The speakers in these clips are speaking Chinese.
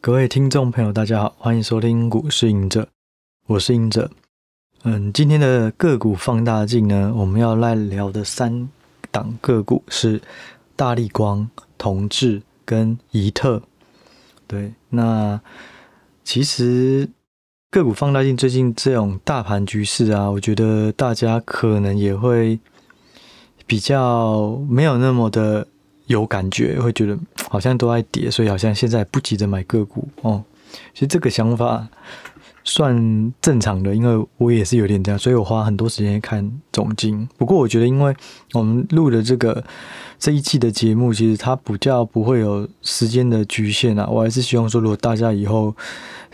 各位听众朋友，大家好，欢迎收听股市赢者，我是赢者。嗯，今天的个股放大镜呢，我们要来聊的三档个股是大力光、同致跟宜特。对，那其实个股放大镜最近这种大盘局势啊，我觉得大家可能也会比较没有那么的。有感觉，会觉得好像都在跌，所以好像现在不急着买个股哦。其实这个想法算正常的，因为我也是有点这样，所以我花很多时间看总经。不过我觉得，因为我们录的这个这一季的节目，其实它比较不会有时间的局限啊。我还是希望说，如果大家以后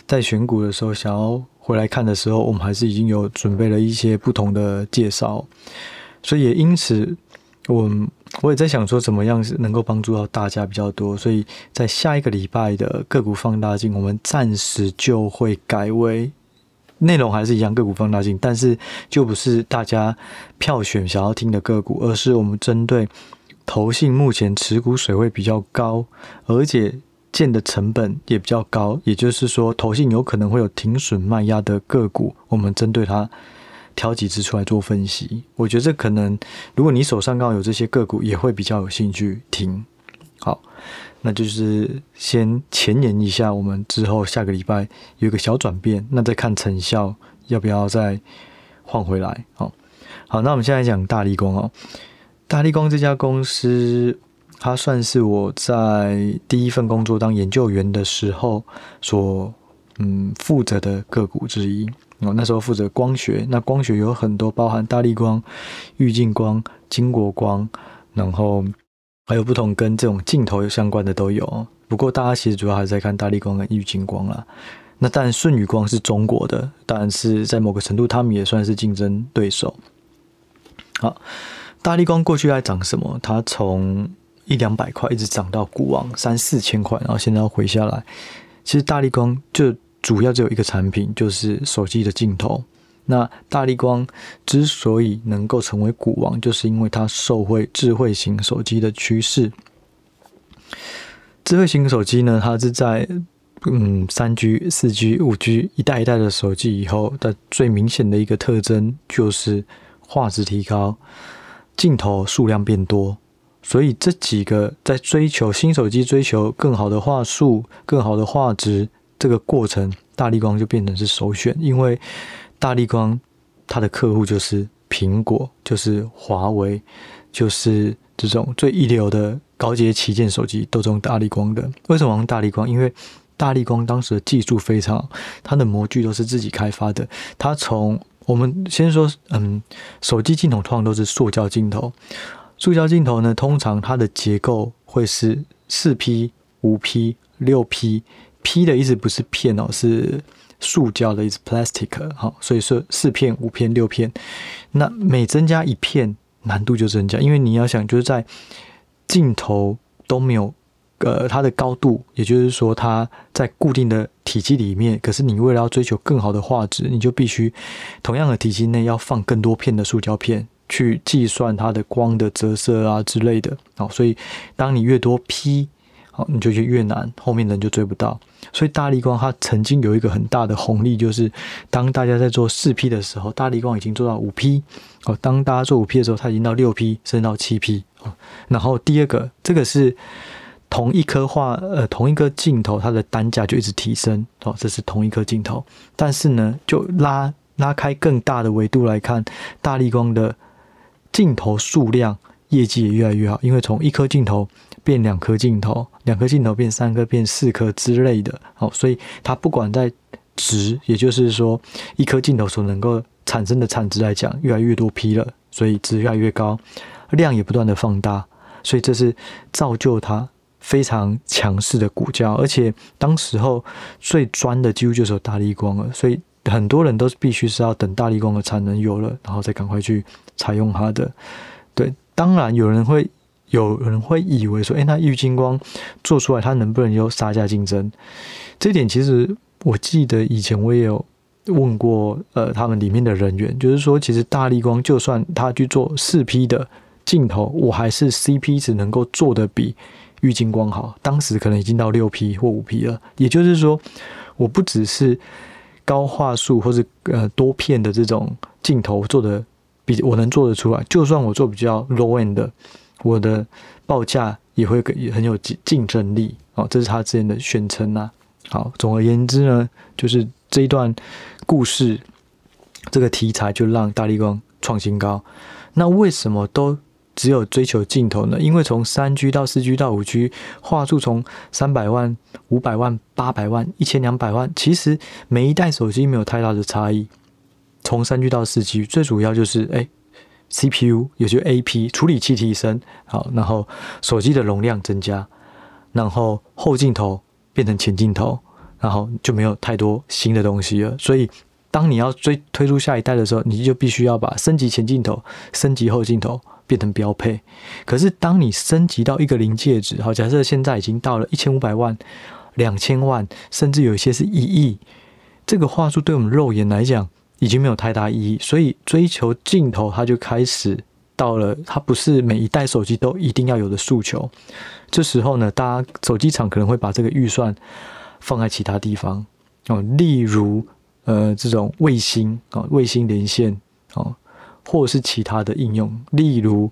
在选股的时候想要回来看的时候，我们还是已经有准备了一些不同的介绍，所以也因此。我我也在想说，怎么样是能够帮助到大家比较多，所以在下一个礼拜的个股放大镜，我们暂时就会改为内容还是一样个股放大镜，但是就不是大家票选想要听的个股，而是我们针对投信目前持股水位比较高，而且建的成本也比较高，也就是说投信有可能会有停损卖压的个股，我们针对它。挑几只出来做分析，我觉得这可能，如果你手上刚好有这些个股，也会比较有兴趣听。好，那就是先前言一下，我们之后下个礼拜有一个小转变，那再看成效要不要再换回来。好，好，那我们现在讲大立光哦，大立光这家公司，它算是我在第一份工作当研究员的时候所嗯负责的个股之一。我那时候负责光学，那光学有很多，包含大力光、玉镜光、金国光，然后还有不同跟这种镜头相关的都有。不过大家其实主要还是在看大力光跟玉镜光啦。那当然舜宇光是中国的，当然是在某个程度他们也算是竞争对手。好，大力光过去在涨什么？它从一两百块一直涨到股王三四千块，然后现在要回下来。其实大力光就。主要只有一个产品，就是手机的镜头。那大立光之所以能够成为股王，就是因为它受惠智慧型手机的趋势。智慧型手机呢，它是在嗯三 G、四 G、五 G 一代一代的手机以后的最明显的一个特征，就是画质提高，镜头数量变多。所以这几个在追求新手机、追求更好的画素、更好的画质。这个过程，大立光就变成是首选，因为大立光它的客户就是苹果，就是华为，就是这种最一流的高阶旗舰手机都用大立光的。为什么用大立光？因为大立光当时的技术非常，它的模具都是自己开发的。它从我们先说，嗯，手机镜头通常都是塑胶镜头，塑胶镜头呢，通常它的结构会是四 P、五 P、六 P。P 的意思不是片哦，是塑胶的意思，plastic。好，所以说四片、五片、六片，那每增加一片，难度就增加。因为你要想，就是在镜头都没有呃它的高度，也就是说它在固定的体积里面，可是你为了要追求更好的画质，你就必须同样的体积内要放更多片的塑胶片，去计算它的光的折射啊之类的。好，所以当你越多 P。好，你就去越南，后面人就追不到。所以大立光它曾经有一个很大的红利，就是当大家在做四 P 的时候，大立光已经做到五 P。哦，当大家做五 P 的时候，它已经到六 P，甚至到七 P。哦，然后第二个，这个是同一颗画，呃，同一个镜头，它的单价就一直提升。哦，这是同一颗镜头，但是呢，就拉拉开更大的维度来看，大立光的镜头数量。业绩也越来越好，因为从一颗镜头变两颗镜头，两颗镜头变三颗，变四颗之类的。好，所以它不管在值，也就是说一颗镜头所能够产生的产值来讲，越来越多批了，所以值越来越高，量也不断的放大，所以这是造就它非常强势的股价。而且当时候最专的几乎就是有大立光了，所以很多人都是必须是要等大立光的产能有了，然后再赶快去采用它的。对。当然，有人会有人会以为说，诶，那玉金光做出来，它能不能有杀价竞争？这点其实我记得以前我也有问过，呃，他们里面的人员，就是说，其实大力光就算他去做四 P 的镜头，我还是 CP 值能够做得比滤镜光好，当时可能已经到六 P 或五 P 了。也就是说，我不只是高画素或者呃多片的这种镜头做的比我能做得出来，就算我做比较 low end 的，我的报价也会也很有竞竞争力哦。这是他之前的宣称呐。好，总而言之呢，就是这一段故事，这个题材就让大立光创新高。那为什么都只有追求镜头呢？因为从三 G 到四 G 到五 G，画素从三百万、五百万、八百万、一千两百万，其实每一代手机没有太大的差异。从三 G 到四 G，最主要就是哎，CPU 也就 AP 处理器提升，好，然后手机的容量增加，然后后镜头变成前镜头，然后就没有太多新的东西了。所以，当你要追推出下一代的时候，你就必须要把升级前镜头、升级后镜头。变成标配，可是当你升级到一个临界值，好，假设现在已经到了一千五百万、两千万，甚至有一些是一亿，这个画素对我们肉眼来讲已经没有太大意义，所以追求镜头，它就开始到了，它不是每一代手机都一定要有的诉求。这时候呢，大家手机厂可能会把这个预算放在其他地方哦，例如呃这种卫星啊，卫星连线哦。或者是其他的应用，例如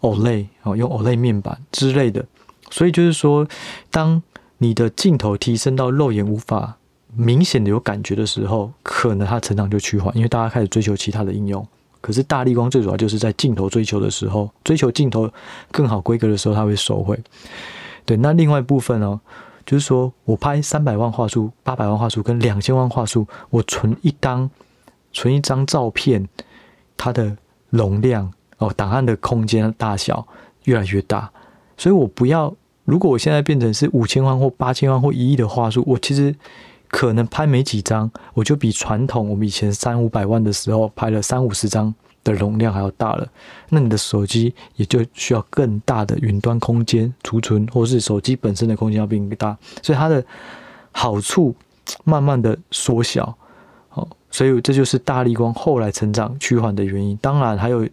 OLED 哦，用 OLED 面板之类的。所以就是说，当你的镜头提升到肉眼无法明显的有感觉的时候，可能它成长就趋缓，因为大家开始追求其他的应用。可是大立光最主要就是在镜头追求的时候，追求镜头更好规格的时候，它会收回。对，那另外一部分呢，就是说我拍三百万画素、八百万画素跟两千万画素，我存一张存一张照片。它的容量哦，档案的空间大小越来越大，所以我不要。如果我现在变成是五千万或八千万或一亿的画素，我其实可能拍没几张，我就比传统我们以前三五百万的时候拍了三五十张的容量还要大了。那你的手机也就需要更大的云端空间储存，或是手机本身的空间要变更大，所以它的好处慢慢的缩小。好所以这就是大立光后来成长趋缓的原因。当然还有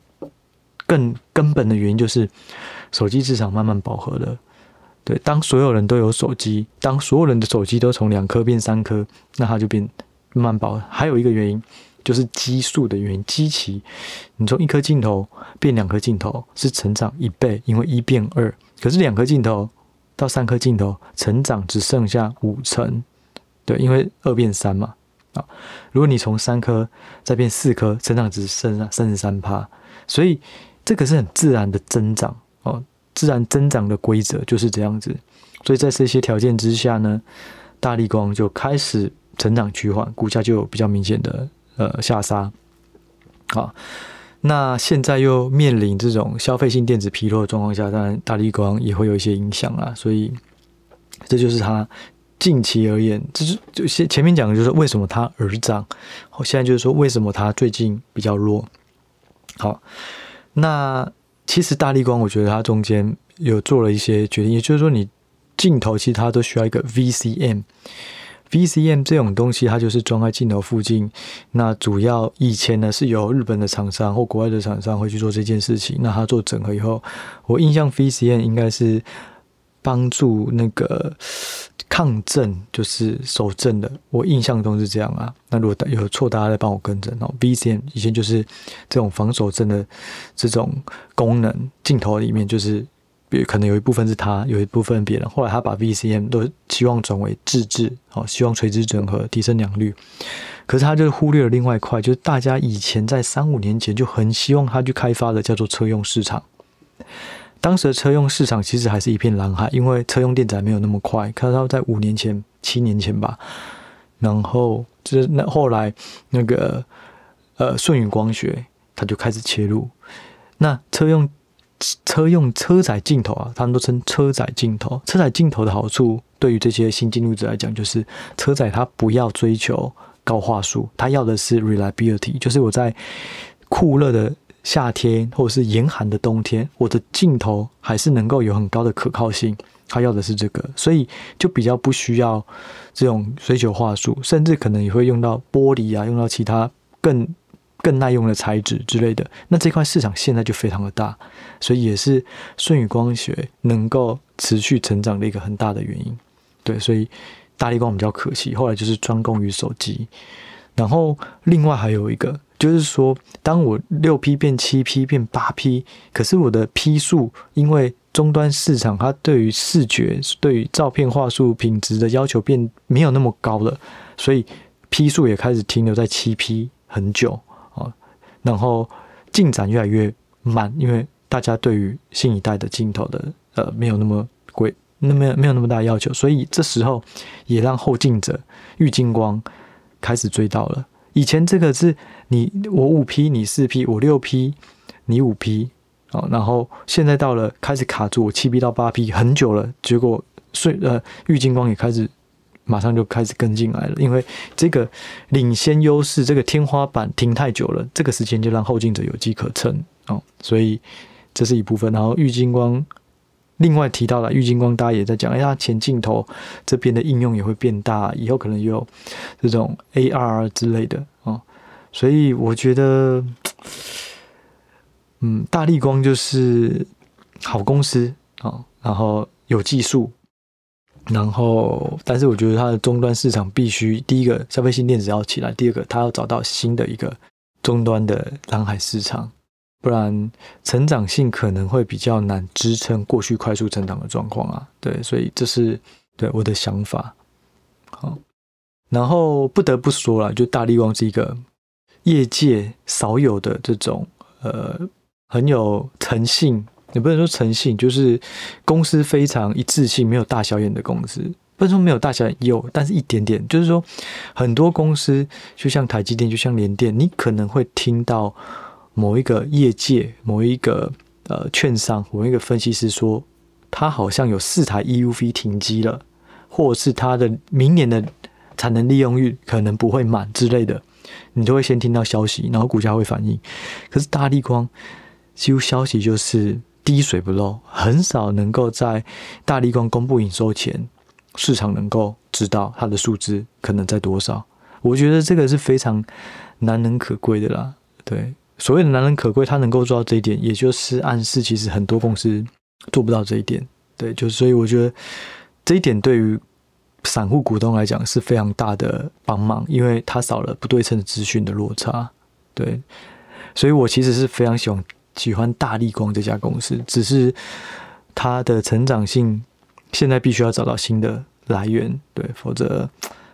更根本的原因，就是手机市场慢慢饱和了。对，当所有人都有手机，当所有人的手机都从两颗变三颗，那它就变慢饱。还有一个原因就是基数的原因，基期。你从一颗镜头变两颗镜头是成长一倍，因为一变二。可是两颗镜头到三颗镜头，成长只剩下五成。对，因为二变三嘛。啊，如果你从三颗再变四颗，成长只剩下三十三趴，所以这个是很自然的增长，自然增长的规则就是这样子。所以在这些条件之下呢，大力光就开始成长趋缓，股价就有比较明显的呃下杀。好，那现在又面临这种消费性电子疲弱的状况下，当然大力光也会有一些影响啊，所以这就是它。近期而言，这是就先前面讲的就是为什么它而涨，现在就是说为什么它最近比较弱。好，那其实大力光，我觉得它中间有做了一些决定，也就是说，你镜头其实它都需要一个 VCM，VCM 这种东西它就是装在镜头附近。那主要以前呢是由日本的厂商或国外的厂商会去做这件事情。那它做整合以后，我印象 VCM 应该是帮助那个。抗震就是手震的，我印象中是这样啊。那如果有错，大家再帮我更正哦。VCM 以前就是这种防手震的这种功能，镜头里面就是，比可能有一部分是它，有一部分别人。后来他把 VCM 都希望转为自制，哦，希望垂直整合，提升良率。可是他就忽略了另外一块，就是大家以前在三五年前就很希望他去开发的，叫做车用市场。当时的车用市场其实还是一片蓝海，因为车用电子还没有那么快。看到在五年前、七年前吧，然后就是那后来那个呃顺宇光学，它就开始切入。那车用车用车载镜头啊，他们都称车载镜头。车载镜头的好处，对于这些新进入者来讲，就是车载它不要追求高画素，它要的是 reliability，就是我在酷热的。夏天或者是严寒的冬天，我的镜头还是能够有很高的可靠性。他要的是这个，所以就比较不需要这种追求画术，甚至可能也会用到玻璃啊，用到其他更更耐用的材质之类的。那这块市场现在就非常的大，所以也是顺宇光学能够持续成长的一个很大的原因。对，所以大力光比较可惜，后来就是专攻于手机。然后另外还有一个，就是说，当我六 P 变七 P 变八 P，可是我的 P 数因为终端市场它对于视觉、对于照片画素品质的要求变没有那么高了，所以 P 数也开始停留在七 P 很久啊，然后进展越来越慢，因为大家对于新一代的镜头的呃没有那么贵，那没有没有那么大要求，所以这时候也让后进者玉晶光开始追到了。以前这个是你我五 P 你四 P 我六 P 你五 P。然后现在到了开始卡住我七 P 到八 P 很久了，结果睡呃玉金光也开始马上就开始跟进来了，因为这个领先优势这个天花板停太久了，这个时间就让后进者有机可乘哦，所以这是一部分。然后玉金光另外提到了玉金光，大家也在讲，哎呀前镜头这边的应用也会变大，以后可能有这种 AR 之类的哦，所以我觉得。嗯，大立光就是好公司啊，然后有技术，然后但是我觉得它的终端市场必须第一个消费性电子要起来，第二个它要找到新的一个终端的蓝海市场，不然成长性可能会比较难支撑过去快速成长的状况啊。对，所以这是对我的想法。好，然后不得不说了，就大立光是一个业界少有的这种呃。很有诚信，也不能说诚信，就是公司非常一致性，没有大小眼的公司。不能说没有大小眼，有，但是一点点。就是说，很多公司就像台积电，就像联电，你可能会听到某一个业界、某一个呃券商、某一个分析师说，他好像有四台 EUV 停机了，或者是他的明年的产能利用率可能不会满之类的，你就会先听到消息，然后股价会反应。可是大立光。几乎消息就是滴水不漏，很少能够在大立光公布营收前，市场能够知道它的数字可能在多少。我觉得这个是非常难能可贵的啦。对，所谓的难能可贵，他能够做到这一点，也就是暗示其实很多公司做不到这一点。对，就所以我觉得这一点对于散户股东来讲是非常大的帮忙，因为他少了不对称的资讯的落差。对，所以我其实是非常喜欢。喜欢大立光这家公司，只是它的成长性现在必须要找到新的来源，对，否则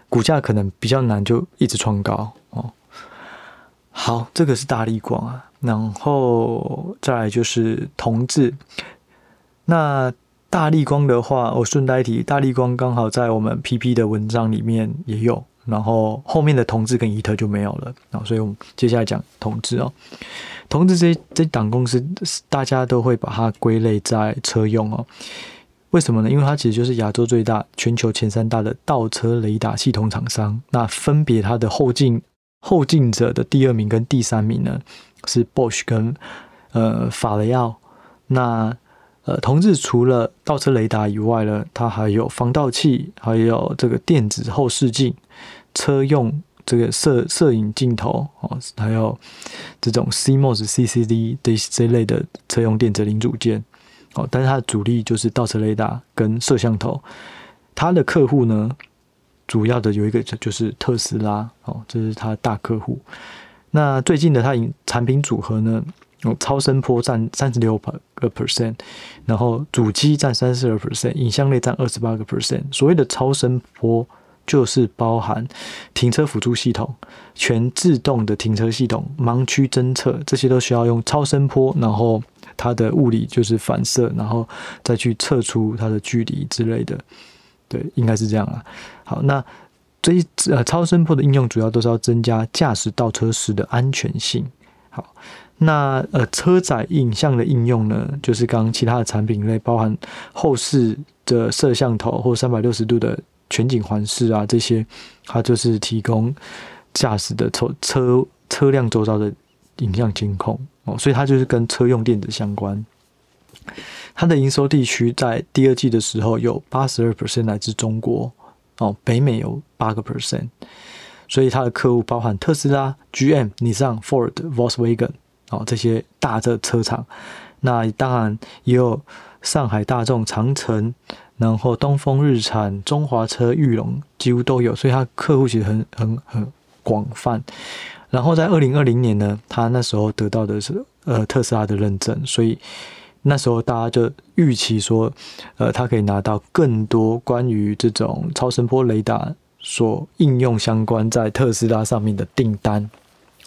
股价可能比较难就一直创高。好，这个是大立光啊，然后再来就是同致。那大立光的话，我顺带提，大立光刚好在我们 PP 的文章里面也有，然后后面的同致跟伊特就没有了然后，所以我们接下来讲同致哦。同志这这档公司，大家都会把它归类在车用哦。为什么呢？因为它其实就是亚洲最大、全球前三大的倒车雷达系统厂商。那分别它的后镜后进者的第二名跟第三名呢，是 Bosch 跟呃法雷奥。那呃，同日除了倒车雷达以外呢，它还有防盗器，还有这个电子后视镜、车用。这个摄摄影镜头哦，还有这种 CMOS、CCD 的这类的车用电子零组件哦，但是它的主力就是倒车雷达跟摄像头。它的客户呢，主要的有一个就是特斯拉哦，这是它的大客户。那最近的它产品组合呢，有超声波占三十六个 percent，然后主机占三十二 percent，影像类占二十八个 percent。所谓的超声波。就是包含停车辅助系统、全自动的停车系统、盲区侦测，这些都需要用超声波，然后它的物理就是反射，然后再去测出它的距离之类的。对，应该是这样啊。好，那这一呃超声波的应用主要都是要增加驾驶倒车时的安全性。好，那呃车载影像的应用呢，就是刚刚其他的产品类，包含后视的摄像头或三百六十度的。全景环视啊，这些它就是提供驾驶的车车车辆周遭的影像监控哦，所以它就是跟车用电子相关。它的营收地区在第二季的时候有八十二 percent 来自中国哦，北美有八个 percent，所以它的客户包含特斯拉、GM、尼桑、Ford、Volkswagen 哦这些大的车厂。那当然也有上海大众、长城，然后东风日产、中华车、裕隆，几乎都有。所以它客户其实很很很广泛。然后在二零二零年呢，他那时候得到的是呃特斯拉的认证，所以那时候大家就预期说，呃，他可以拿到更多关于这种超声波雷达所应用相关在特斯拉上面的订单，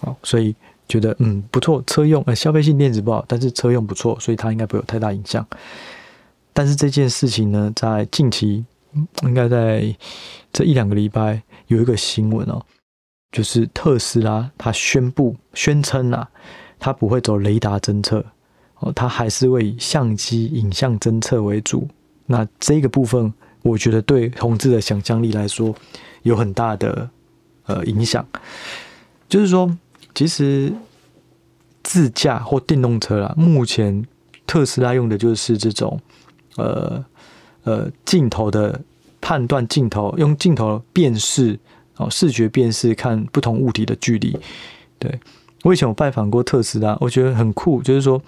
哦，所以觉得嗯不错，车用呃消费性电子不好，但是车用不错，所以它应该不会有太大影响。但是这件事情呢，在近期应该在这一两个礼拜有一个新闻哦。就是特斯拉，他宣布宣称啊，他不会走雷达侦测哦，它还是会以相机影像侦测为主。那这个部分，我觉得对同志的想象力来说有很大的呃影响。就是说，其实自驾或电动车啦，目前特斯拉用的就是这种呃呃镜头的判断，镜头用镜头辨识。哦，视觉辨识看不同物体的距离。对，我以前有拜访过特斯拉，我觉得很酷。就是说，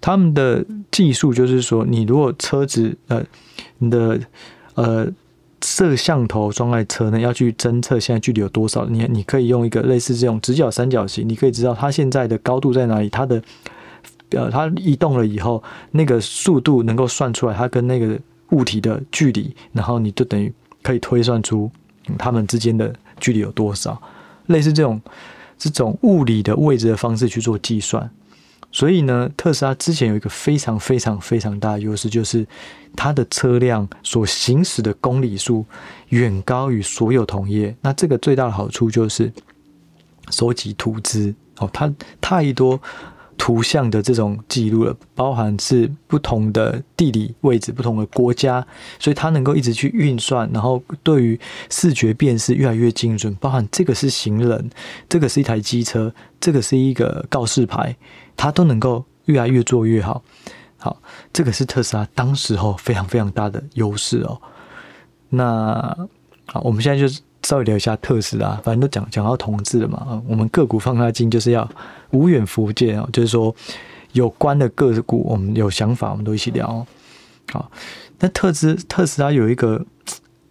他们的技术就是说，你如果车子呃，你的呃摄像头装在车内，要去侦测现在距离有多少，你你可以用一个类似这种直角三角形，你可以知道它现在的高度在哪里，它的呃它移动了以后，那个速度能够算出来，它跟那个物体的距离，然后你就等于可以推算出。它们之间的距离有多少？类似这种这种物理的位置的方式去做计算。所以呢，特斯拉之前有一个非常非常非常大的优势，就是它的车辆所行驶的公里数远高于所有同业。那这个最大的好处就是收集图资哦，它太多。图像的这种记录了，包含是不同的地理位置、不同的国家，所以它能够一直去运算，然后对于视觉辨识越来越精准。包含这个是行人，这个是一台机车，这个是一个告示牌，它都能够越来越做越好。好，这个是特斯拉当时候非常非常大的优势哦。那好，我们现在就是。稍微聊一下特斯拉，反正都讲讲到同志了嘛。我们个股放大镜就是要无远弗届啊，就是说有关的个股，我们有想法，我们都一起聊。好，那特斯特斯拉有一个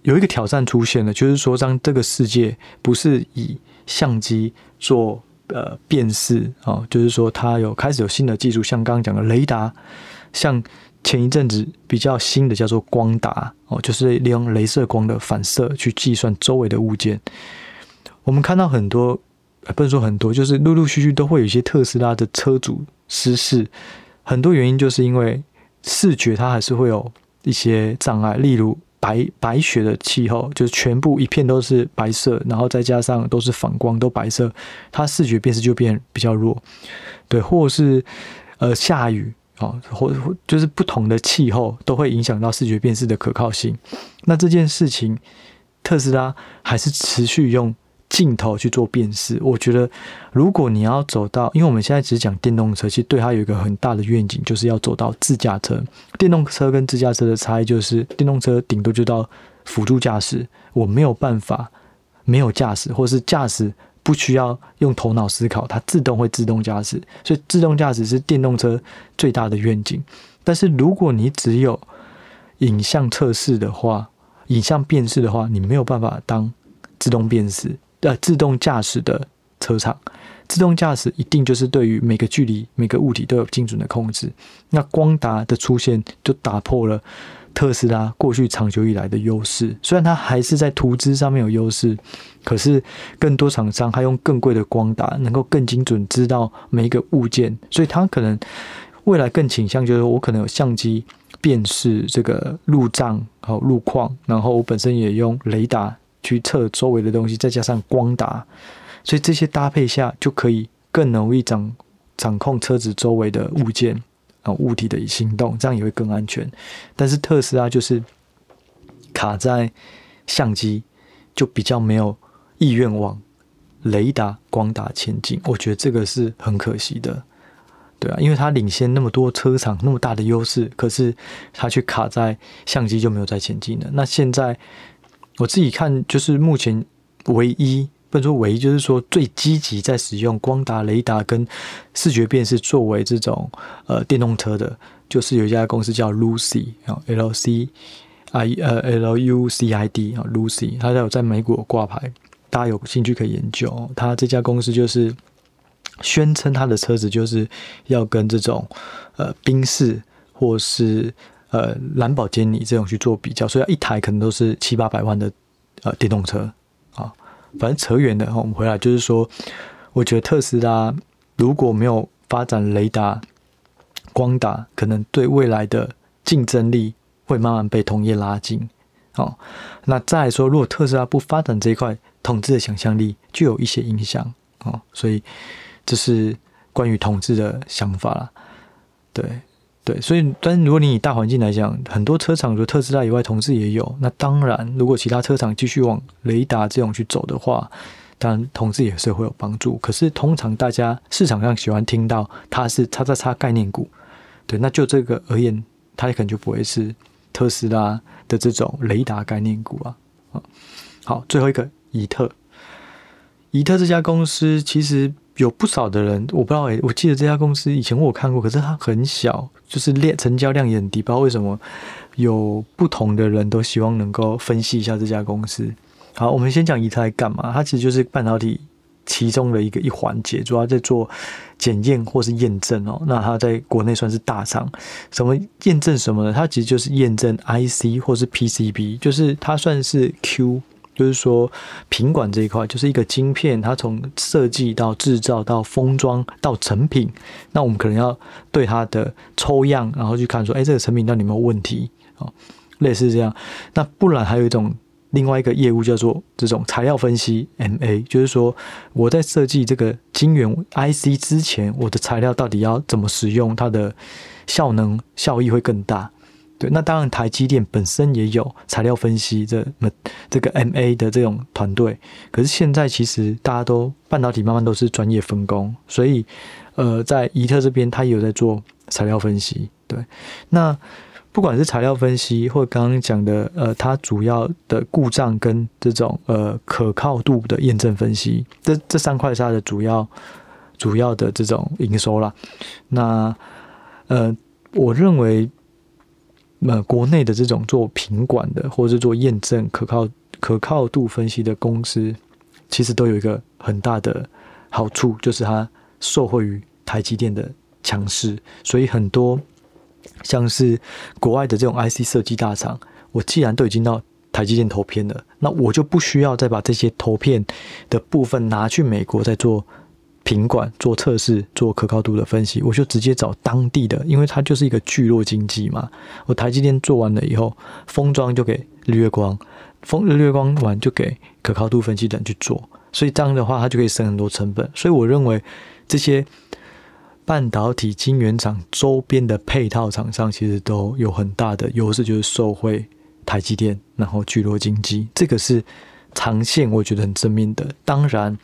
有一个挑战出现了，就是说，让这个世界不是以相机做呃辨识啊，就是说它有开始有新的技术，像刚刚讲的雷达，像。前一阵子比较新的叫做光达哦，就是利用镭射光的反射去计算周围的物件。我们看到很多，不能说很多，就是陆陆续续都会有一些特斯拉的车主失事。很多原因就是因为视觉它还是会有一些障碍，例如白白雪的气候，就是全部一片都是白色，然后再加上都是反光都白色，它视觉辨识就变比较弱。对，或是呃下雨。哦，或或就是不同的气候都会影响到视觉辨识的可靠性。那这件事情，特斯拉还是持续用镜头去做辨识。我觉得，如果你要走到，因为我们现在只讲电动车，其实对它有一个很大的愿景，就是要走到自驾车。电动车跟自驾车的差异就是，电动车顶多就到辅助驾驶，我没有办法没有驾驶，或是驾驶。不需要用头脑思考，它自动会自动驾驶，所以自动驾驶是电动车最大的愿景。但是如果你只有影像测试的话，影像辨识的话，你没有办法当自动辨识呃自动驾驶的车厂。自动驾驶一定就是对于每个距离、每个物体都有精准的控制。那光达的出现就打破了。特斯拉过去长久以来的优势，虽然它还是在图资上面有优势，可是更多厂商还用更贵的光达，能够更精准知道每一个物件，所以它可能未来更倾向就是我可能有相机辨识这个路障和路况，然后我本身也用雷达去测周围的东西，再加上光达，所以这些搭配下就可以更容易掌掌控车子周围的物件。啊，物体的行动，这样也会更安全。但是特斯拉就是卡在相机，就比较没有意愿往雷达、光达前进。我觉得这个是很可惜的，对啊，因为它领先那么多车厂，那么大的优势，可是它却卡在相机就没有再前进了。那现在我自己看，就是目前唯一不能说唯一，就是说最积极在使用光达、雷达跟视觉辨识作为这种呃电动车的，就是有一家公司叫 Lucy 啊，L C I 呃 L U C I D 啊 Lucy，它有在美国挂牌，大家有兴趣可以研究。它这家公司就是宣称它的车子就是要跟这种呃宾士或是呃兰博基尼这种去做比较，所以一台可能都是七八百万的呃电动车啊。反正扯远的，我们回来就是说，我觉得特斯拉如果没有发展雷达、光达，可能对未来的竞争力会慢慢被同业拉近。哦，那再来说，如果特斯拉不发展这一块，统治的想象力就有一些影响。哦，所以这是关于统治的想法啦。对。对，所以，但如果你以大环境来讲，很多车厂除了特斯拉以外，同志也有。那当然，如果其他车厂继续往雷达这种去走的话，当然同志也是会有帮助。可是，通常大家市场上喜欢听到它是叉叉叉概念股，对，那就这个而言，它可能就不会是特斯拉的这种雷达概念股啊。好，最后一个，以特，以特这家公司其实。有不少的人，我不知道诶，我记得这家公司以前我有看过，可是它很小，就是量成交量也很低，不知道为什么有不同的人都希望能够分析一下这家公司。好，我们先讲以太干嘛？它其实就是半导体其中的一个一环节，主要在做检验或是验证哦。那它在国内算是大厂，什么验证什么呢？它其实就是验证 IC 或是 PCB，就是它算是 Q。就是说，品管这一块就是一个晶片，它从设计到制造到封装到成品，那我们可能要对它的抽样，然后去看说，哎，这个成品到底有没有问题？哦，类似这样。那不然还有一种另外一个业务叫做这种材料分析 MA，就是说我在设计这个晶圆 IC 之前，我的材料到底要怎么使用，它的效能效益会更大。对，那当然，台积电本身也有材料分析这么这个 MA 的这种团队，可是现在其实大家都半导体慢慢都是专业分工，所以呃，在宜特这边，他也有在做材料分析。对，那不管是材料分析，或刚刚讲的呃，它主要的故障跟这种呃可靠度的验证分析，这这三块是它的主要主要的这种营收啦。那呃，我认为。那国内的这种做品管的，或者是做验证可靠可靠度分析的公司，其实都有一个很大的好处，就是它受惠于台积电的强势。所以很多像是国外的这种 IC 设计大厂，我既然都已经到台积电投片了，那我就不需要再把这些投片的部分拿去美国再做。品管做测试、做可靠度的分析，我就直接找当地的，因为它就是一个聚落经济嘛。我台积电做完了以后，封装就给日月光，封日月光完就给可靠度分析等去做，所以这样的话，它就可以省很多成本。所以我认为这些半导体晶圆厂周边的配套厂商其实都有很大的优势，就是受惠台积电，然后聚落经济，这个是长线我觉得很正面的。当然。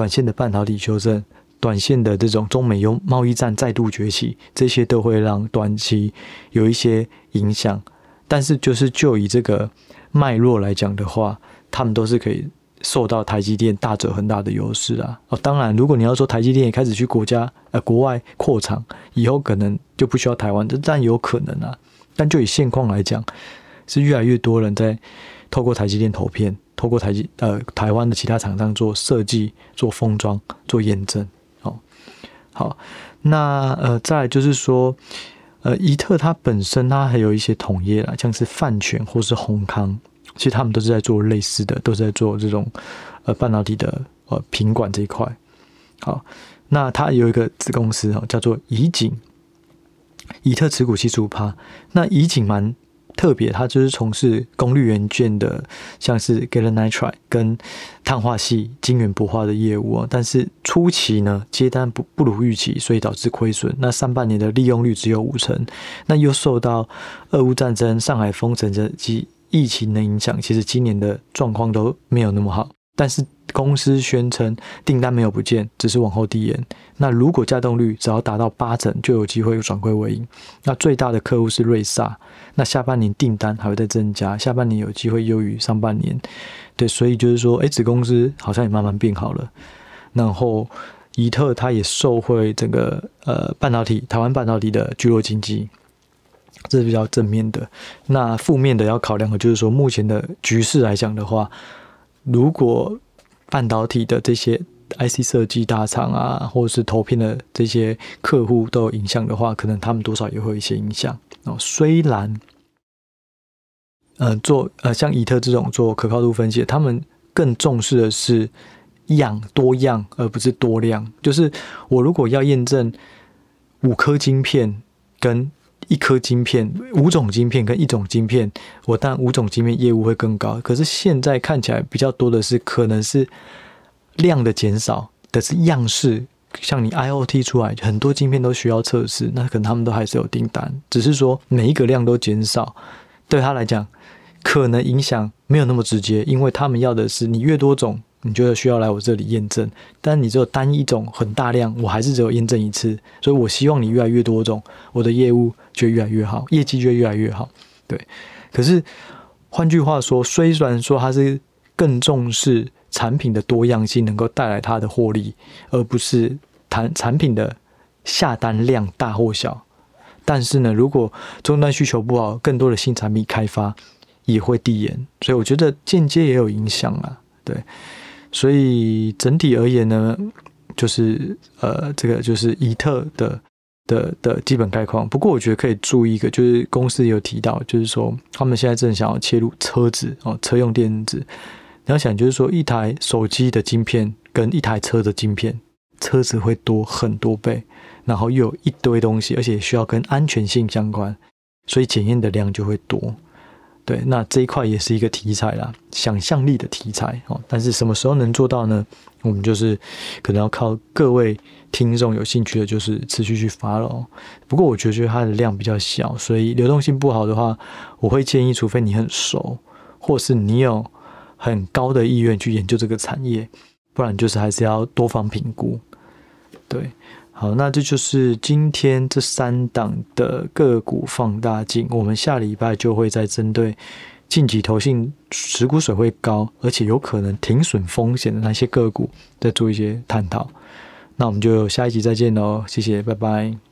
短线的半导体修正，短线的这种中美优贸易战再度崛起，这些都会让短期有一些影响。但是，就是就以这个脉络来讲的话，他们都是可以受到台积电大者很大的优势啊。哦，当然，如果你要说台积电也开始去国家呃国外扩厂，以后可能就不需要台湾，这当然有可能啊。但就以现况来讲，是越来越多人在透过台积电投片。透过台积呃台湾的其他厂商做设计、做封装、做验证，哦，好，那呃再就是说，呃宜特它本身它还有一些同业啦，像是泛全或是宏康，其实他们都是在做类似的，都是在做这种呃半导体的呃品管这一块。好，那它有一个子公司哦，叫做宜景，宜特持股七十五趴，那宜景蛮。特别，它就是从事功率元件的，像是 gallium nitride 跟碳化系晶圆不化的业务，但是初期呢，接单不不如预期，所以导致亏损。那上半年的利用率只有五成，那又受到俄乌战争、上海封城这及疫情的影响，其实今年的状况都没有那么好。但是公司宣称订单没有不见，只是往后递延。那如果稼动率只要达到八成，就有机会转亏为盈。那最大的客户是瑞萨，那下半年订单还会再增加，下半年有机会优于上半年。对，所以就是说，哎，子公司好像也慢慢变好了。然后，宜特它也受惠整个呃半导体，台湾半导体的聚落经济，这是比较正面的。那负面的要考量的就是说，目前的局势来讲的话。如果半导体的这些 IC 设计大厂啊，或者是投片的这些客户都有影响的话，可能他们多少也会有一些影响哦。虽然，呃，做呃像以特这种做可靠度分析，他们更重视的是样多样，而不是多量。就是我如果要验证五颗晶片跟一颗晶片，五种晶片跟一种晶片，我当然五种晶片业务会更高。可是现在看起来比较多的是，可能是量的减少，但是样式，像你 IoT 出来很多晶片都需要测试，那可能他们都还是有订单，只是说每一个量都减少，对他来讲可能影响没有那么直接，因为他们要的是你越多种。你觉得需要来我这里验证，但你只有单一种很大量，我还是只有验证一次，所以我希望你越来越多种，我的业务就越来越好，业绩就越来越好。对，可是换句话说，虽然说它是更重视产品的多样性能够带来它的获利，而不是谈产品的下单量大或小，但是呢，如果终端需求不好，更多的新产品开发也会递延，所以我觉得间接也有影响啊，对。所以整体而言呢，就是呃，这个就是宜特的的的基本概况。不过我觉得可以注意一个，就是公司有提到，就是说他们现在正想要切入车子哦，车用电子。你要想，就是说一台手机的晶片跟一台车的晶片，车子会多很多倍，然后又有一堆东西，而且需要跟安全性相关，所以检验的量就会多。对，那这一块也是一个题材啦，想象力的题材哦。但是什么时候能做到呢？我们就是可能要靠各位听众有兴趣的，就是持续去发了。不过我觉得它的量比较小，所以流动性不好的话，我会建议，除非你很熟，或是你有很高的意愿去研究这个产业，不然就是还是要多方评估。对。好，那这就是今天这三档的个股放大镜。我们下礼拜就会再针对近期投信持股水位高，而且有可能停损风险的那些个股，再做一些探讨。那我们就下一集再见喽，谢谢，拜拜。